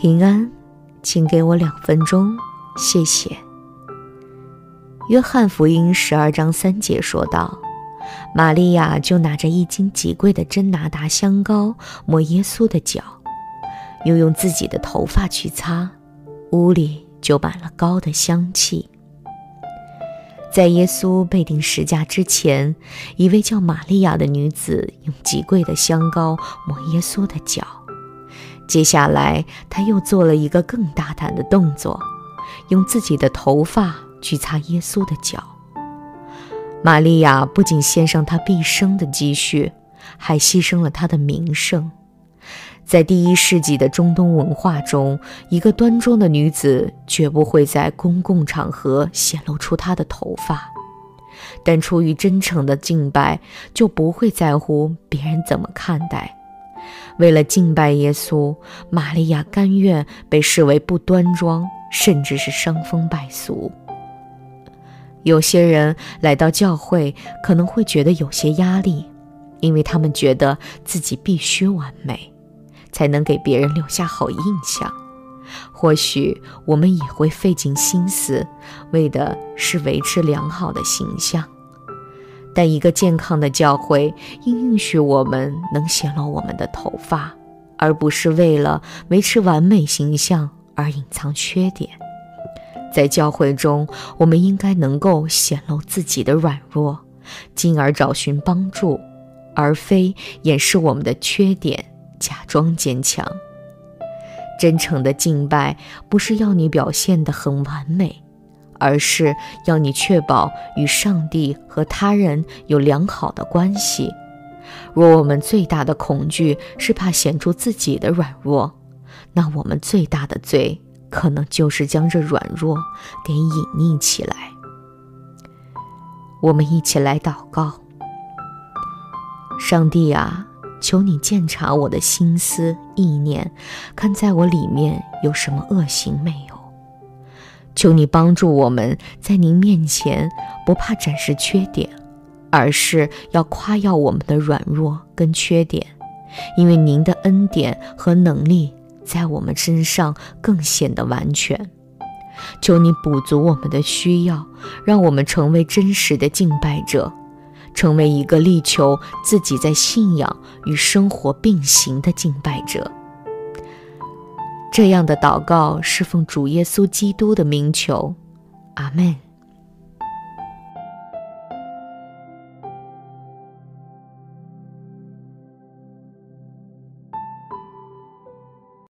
平安，请给我两分钟，谢谢。约翰福音十二章三节说道：“玛利亚就拿着一斤极贵的真拿达香膏抹耶稣的脚，又用自己的头发去擦，屋里就满了膏的香气。”在耶稣被钉十架之前，一位叫玛利亚的女子用极贵的香膏抹耶稣的脚。接下来，他又做了一个更大胆的动作，用自己的头发去擦耶稣的脚。玛利亚不仅献上她毕生的积蓄，还牺牲了她的名声。在第一世纪的中东文化中，一个端庄的女子绝不会在公共场合显露出她的头发，但出于真诚的敬拜，就不会在乎别人怎么看待。为了敬拜耶稣，玛利亚甘愿被视为不端庄，甚至是伤风败俗。有些人来到教会可能会觉得有些压力，因为他们觉得自己必须完美，才能给别人留下好印象。或许我们也会费尽心思，为的是维持良好的形象。但一个健康的教会应允许我们能显露我们的头发，而不是为了维持完美形象而隐藏缺点。在教会中，我们应该能够显露自己的软弱，进而找寻帮助，而非掩饰我们的缺点，假装坚强。真诚的敬拜不是要你表现得很完美。而是要你确保与上帝和他人有良好的关系。若我们最大的恐惧是怕显出自己的软弱，那我们最大的罪可能就是将这软弱给隐匿起来。我们一起来祷告：上帝啊，求你鉴察我的心思意念，看在我里面有什么恶行没有。求你帮助我们在您面前不怕展示缺点，而是要夸耀我们的软弱跟缺点，因为您的恩典和能力在我们身上更显得完全。求你补足我们的需要，让我们成为真实的敬拜者，成为一个力求自己在信仰与生活并行的敬拜者。这样的祷告是奉主耶稣基督的名求，阿门。